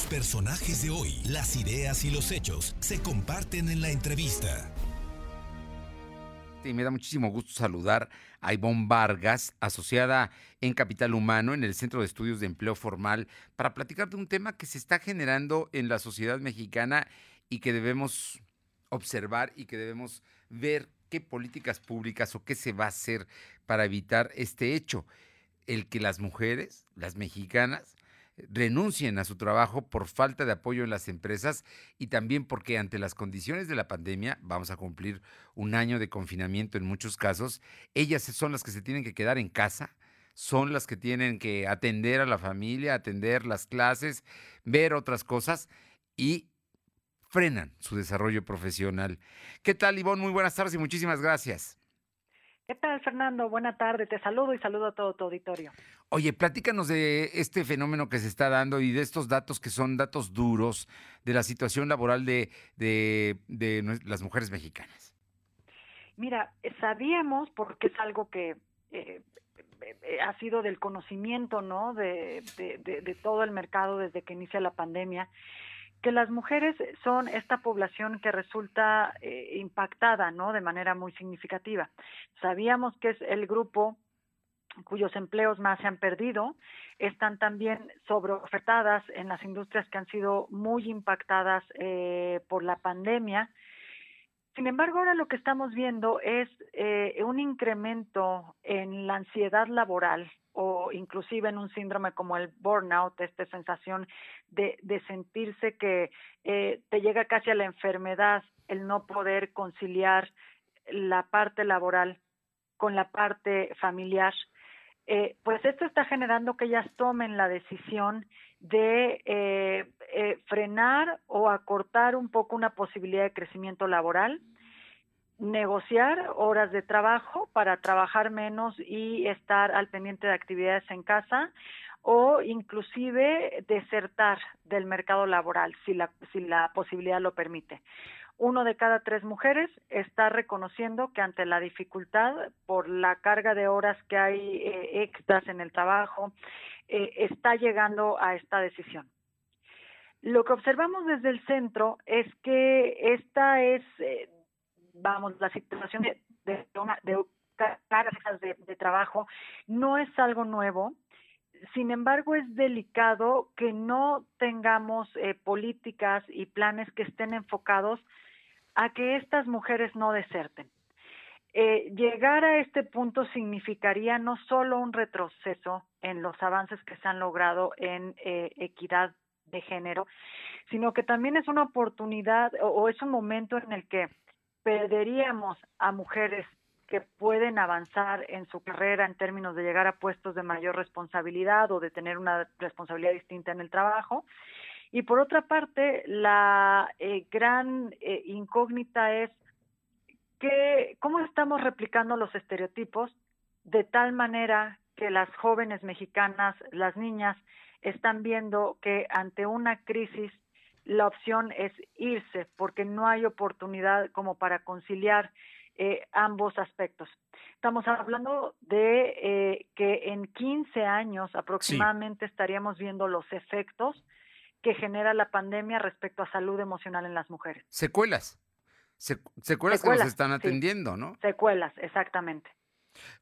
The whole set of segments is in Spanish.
Los personajes de hoy, las ideas y los hechos se comparten en la entrevista. Me da muchísimo gusto saludar a Ivonne Vargas, asociada en Capital Humano en el Centro de Estudios de Empleo Formal, para platicar de un tema que se está generando en la sociedad mexicana y que debemos observar y que debemos ver qué políticas públicas o qué se va a hacer para evitar este hecho, el que las mujeres, las mexicanas, renuncien a su trabajo por falta de apoyo en las empresas y también porque ante las condiciones de la pandemia, vamos a cumplir un año de confinamiento en muchos casos, ellas son las que se tienen que quedar en casa, son las que tienen que atender a la familia, atender las clases, ver otras cosas y frenan su desarrollo profesional. ¿Qué tal, Ivonne? Muy buenas tardes y muchísimas gracias. ¿Qué tal, Fernando? Buena tarde, te saludo y saludo a todo tu auditorio. Oye, platícanos de este fenómeno que se está dando y de estos datos que son datos duros de la situación laboral de, de, las mujeres mexicanas. Mira, sabíamos, porque es algo que eh, eh, ha sido del conocimiento, ¿no? De, de, todo el mercado desde que inicia la pandemia, que las mujeres son esta población que resulta eh, impactada, ¿no? De manera muy significativa. Sabíamos que es el grupo cuyos empleos más se han perdido, están también sobreofertadas en las industrias que han sido muy impactadas eh, por la pandemia. Sin embargo, ahora lo que estamos viendo es eh, un incremento en la ansiedad laboral o inclusive en un síndrome como el burnout, esta sensación de, de sentirse que eh, te llega casi a la enfermedad el no poder conciliar la parte laboral con la parte familiar, eh, pues esto está generando que ellas tomen la decisión de eh, eh, frenar o acortar un poco una posibilidad de crecimiento laboral negociar horas de trabajo para trabajar menos y estar al pendiente de actividades en casa o inclusive desertar del mercado laboral si la, si la posibilidad lo permite. Uno de cada tres mujeres está reconociendo que ante la dificultad por la carga de horas que hay eh, extras en el trabajo, eh, está llegando a esta decisión. Lo que observamos desde el centro es que esta es eh, vamos, la situación de, cargas de, trabajo no es algo nuevo, sin embargo, es delicado que no tengamos políticas y planes que estén enfocados a que estas mujeres no deserten. Eh, llegar a este punto significaría no solo un retroceso en los avances que se han logrado en eh, equidad de género, sino que también es una oportunidad o es un momento en el que perderíamos a mujeres que pueden avanzar en su carrera en términos de llegar a puestos de mayor responsabilidad o de tener una responsabilidad distinta en el trabajo. Y por otra parte, la eh, gran eh, incógnita es que cómo estamos replicando los estereotipos de tal manera que las jóvenes mexicanas, las niñas, están viendo que ante una crisis la opción es irse porque no hay oportunidad como para conciliar eh, ambos aspectos. Estamos hablando de eh, que en 15 años aproximadamente estaríamos viendo los efectos que genera la pandemia respecto a salud emocional en las mujeres. Secuelas. secuelas, que nos están atendiendo, ¿no? Secuelas, exactamente.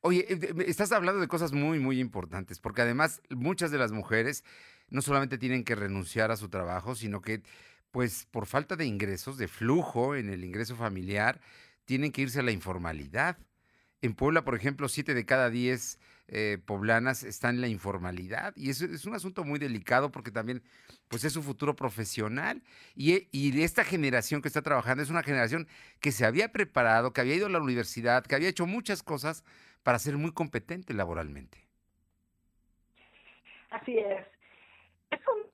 Oye, eh, estás hablando de cosas muy, muy importantes, porque además muchas de las mujeres no solamente tienen que renunciar a su trabajo, sino que, pues, por falta de ingresos, de flujo en el ingreso familiar, tienen que irse a la informalidad. En Puebla, por ejemplo, siete de cada diez eh, poblanas están en la informalidad y eso es un asunto muy delicado porque también pues es su futuro profesional y, y esta generación que está trabajando es una generación que se había preparado, que había ido a la universidad, que había hecho muchas cosas para ser muy competente laboralmente. Así es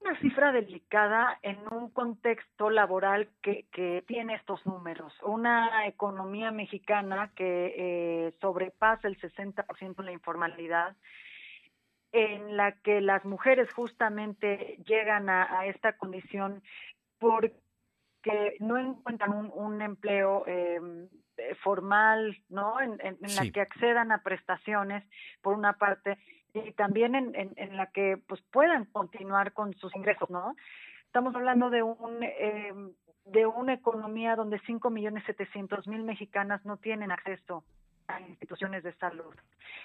una cifra delicada en un contexto laboral que, que tiene estos números. Una economía mexicana que eh, sobrepasa el 60% en la informalidad, en la que las mujeres justamente llegan a, esta condición porque no encuentran un, un empleo em, formal, ¿no? En, en, la que accedan a prestaciones, por una parte, y también en, en, la que pues puedan continuar con sus ingresos, ¿no? Estamos hablando de un em, de una economía donde 5 millones 700 mil mexicanas no tienen acceso a instituciones de salud.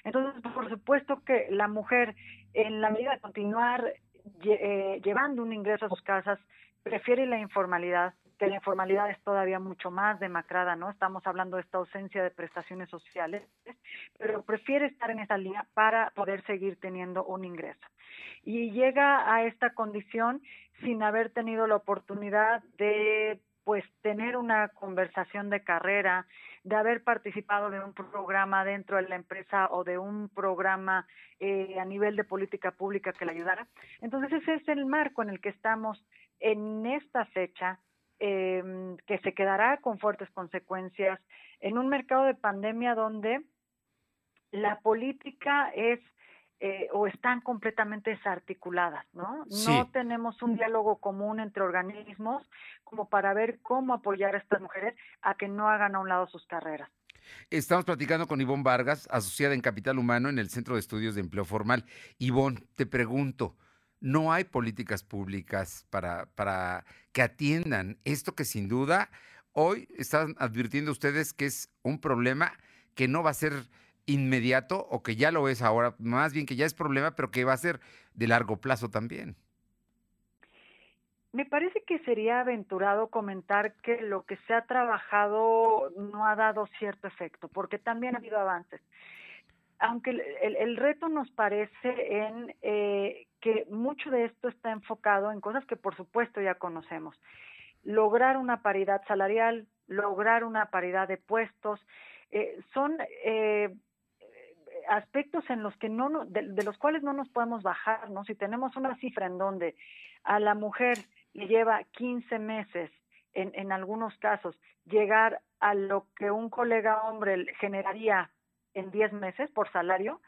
Entonces, por supuesto que la mujer, en la medida de continuar eh, llevando un ingreso a sus casas, prefiere la informalidad, que la informalidad es todavía mucho más demacrada, ¿no? Estamos hablando de esta ausencia de prestaciones sociales, pero prefiere estar en esa línea para poder seguir teniendo un ingreso. Y llega a esta condición sin haber tenido la oportunidad de pues tener una conversación de carrera, de haber participado de un programa dentro de la empresa o de un programa eh, a nivel de política pública que le ayudara. Entonces ese es el marco en el que estamos en esta fecha, eh, que se quedará con fuertes consecuencias en un mercado de pandemia donde la política es eh, o están completamente desarticuladas, ¿no? No tenemos un diálogo común entre organismos como para ver cómo apoyar a estas mujeres a que no hagan a un lado sus carreras. Estamos platicando con Ivonne Vargas, asociada en Capital Humano en el Centro de Estudios de Empleo Formal. Ivonne, te pregunto, ¿no hay políticas públicas para, para que atiendan esto que sin duda hoy están advirtiendo ustedes que es un problema que no va a ser inmediato o que ya lo es ahora, más bien que ya es problema, pero que va a ser de largo plazo también. Me parece que sería aventurado comentar que lo que se ha trabajado no ha dado cierto efecto, porque también ha habido avances. Aunque el, reto nos parece en eh, que mucho de esto está enfocado en cosas que por supuesto ya conocemos. Lograr una paridad salarial, lograr una paridad de puestos, eh, son eh, aspectos en los que no, de, los cuales no nos podemos bajar, ¿no? Si tenemos una cifra en donde a la mujer le lleva 15 meses, en, en algunos casos, llegar a lo que un colega hombre generaría en 10 meses por salario,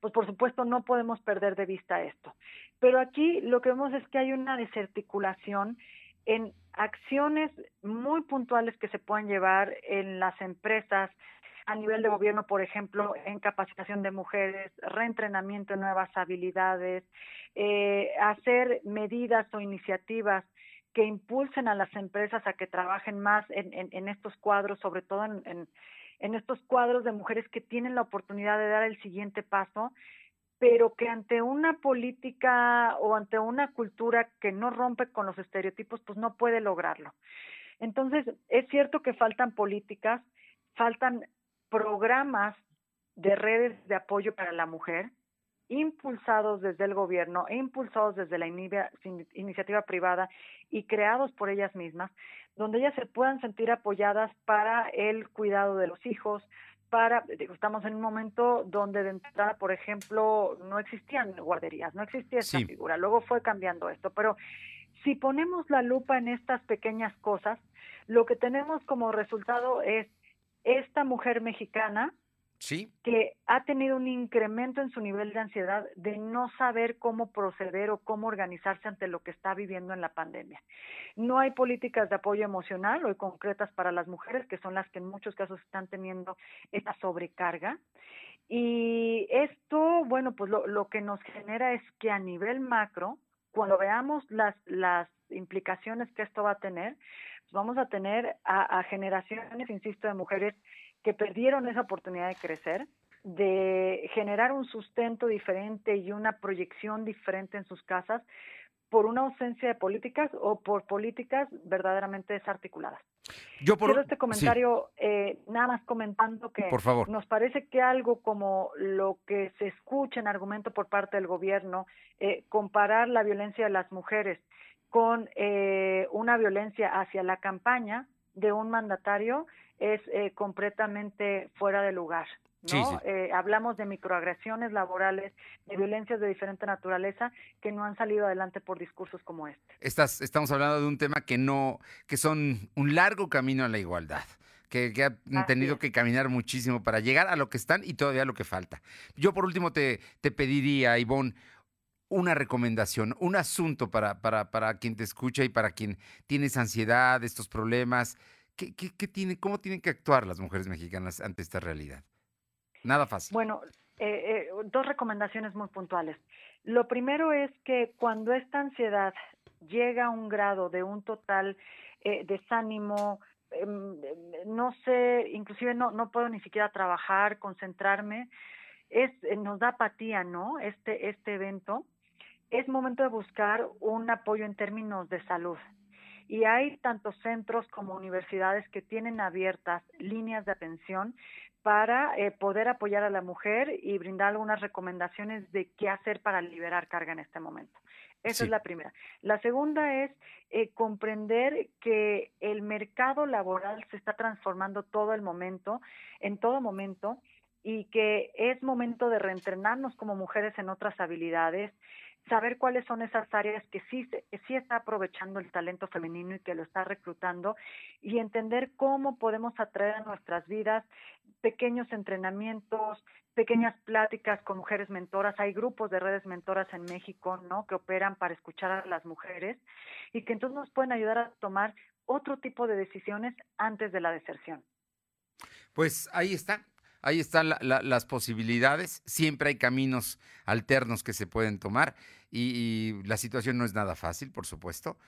pues por supuesto no podemos perder de vista esto. Pero aquí lo que vemos es que hay una desarticulación en acciones muy puntuales que se pueden llevar en las empresas, a nivel de gobierno, por ejemplo, en capacitación de mujeres, reentrenamiento en nuevas habilidades, eh, hacer medidas o iniciativas que impulsen a las empresas a que trabajen más en, en, estos cuadros, sobre todo en, en estos cuadros de mujeres que tienen la oportunidad de dar el siguiente paso, pero que ante una política o ante una cultura que no rompe con los estereotipos, pues no puede lograrlo. Entonces, es cierto que faltan políticas, faltan programas de redes de apoyo para la mujer impulsados desde el gobierno e impulsados desde la iniciativa privada y creados por ellas mismas, donde ellas se puedan sentir apoyadas para el cuidado de los hijos, para, estamos en un momento donde de entrada, por ejemplo, no existían guarderías, no existía esta figura, luego fue cambiando esto, pero si ponemos la lupa en estas pequeñas cosas, lo que tenemos como resultado es esta mujer mexicana Que ha tenido un incremento en su nivel de ansiedad de no saber cómo proceder o cómo organizarse ante lo que está viviendo en la pandemia. No hay políticas de apoyo emocional o concretas para las mujeres, que son las que en muchos casos están teniendo esta sobrecarga. Y esto, bueno, pues lo, lo que nos genera es que a nivel macro, cuando veamos las, las implicaciones que esto va a tener, vamos a tener a, generaciones, insisto, de mujeres que perdieron esa oportunidad de crecer, de generar un sustento diferente y una proyección diferente en sus casas por una ausencia de políticas o por políticas verdaderamente desarticuladas. Yo por, Quiero este comentario eh, nada más comentando que nos parece que algo como lo que se escucha en argumento por parte del gobierno, eh, comparar la violencia de las mujeres con eh, una violencia hacia la campaña de un mandatario es eh, completamente fuera de lugar. ¿no? Eh, hablamos de microagresiones laborales, de violencias de diferente naturaleza que no han salido adelante por discursos como este. Estás, estamos hablando de un tema que no, que son un largo camino a la igualdad. Que, han tenido que caminar muchísimo para llegar a lo que están y todavía lo que falta. Yo por último te, te pediría, Ivonne, una recomendación, un asunto para, para, para quien te escucha y para quien tiene esa ansiedad, estos problemas. ¿Qué, qué, ¿Cómo tienen que actuar las mujeres mexicanas ante esta realidad? Nada fácil. Bueno, eh, eh, dos recomendaciones muy puntuales. Lo primero es que cuando esta ansiedad llega a un grado de un total eh, desánimo, em, no sé, inclusive no, no puedo ni siquiera trabajar, concentrarme, es, eh, nos da apatía, ¿no? Este, este evento. Es momento de buscar un apoyo en términos de salud. Y hay tantos centros como universidades que tienen abiertas líneas de atención para eh, poder apoyar a la mujer y brindar algunas recomendaciones de qué hacer para liberar carga en este momento. Esa es la primera. La segunda es eh, comprender que el mercado laboral se está transformando todo el momento, en todo momento, y que es momento de reentrenarnos como mujeres en otras habilidades, saber cuáles son esas áreas que sí, sí está aprovechando el talento femenino y que lo está reclutando y entender cómo podemos atraer a nuestras vidas pequeños entrenamientos, pequeñas pláticas con mujeres mentoras. Hay grupos de redes mentoras en México, ¿no? Que operan para escuchar a las mujeres y que entonces nos pueden ayudar a tomar otro tipo de decisiones antes de la deserción. Pues ahí está, ahí están las posibilidades. Siempre hay caminos alternos que se pueden tomar y, la situación no es nada fácil, por supuesto.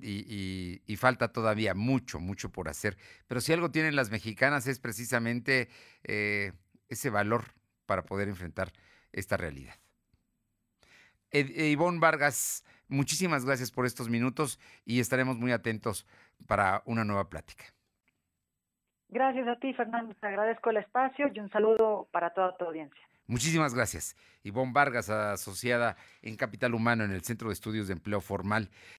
Y, falta todavía mucho, mucho por hacer. Pero si algo tienen las mexicanas es precisamente eh, ese valor para poder enfrentar esta realidad. Ivonne Vargas, muchísimas gracias por estos minutos y estaremos muy atentos para una nueva plática. Gracias a ti, Fernando. Te agradezco el espacio y un saludo para toda tu audiencia. Muchísimas gracias. Ivonne Vargas, asociada en Capital Humano en el Centro de Estudios de Empleo Formal.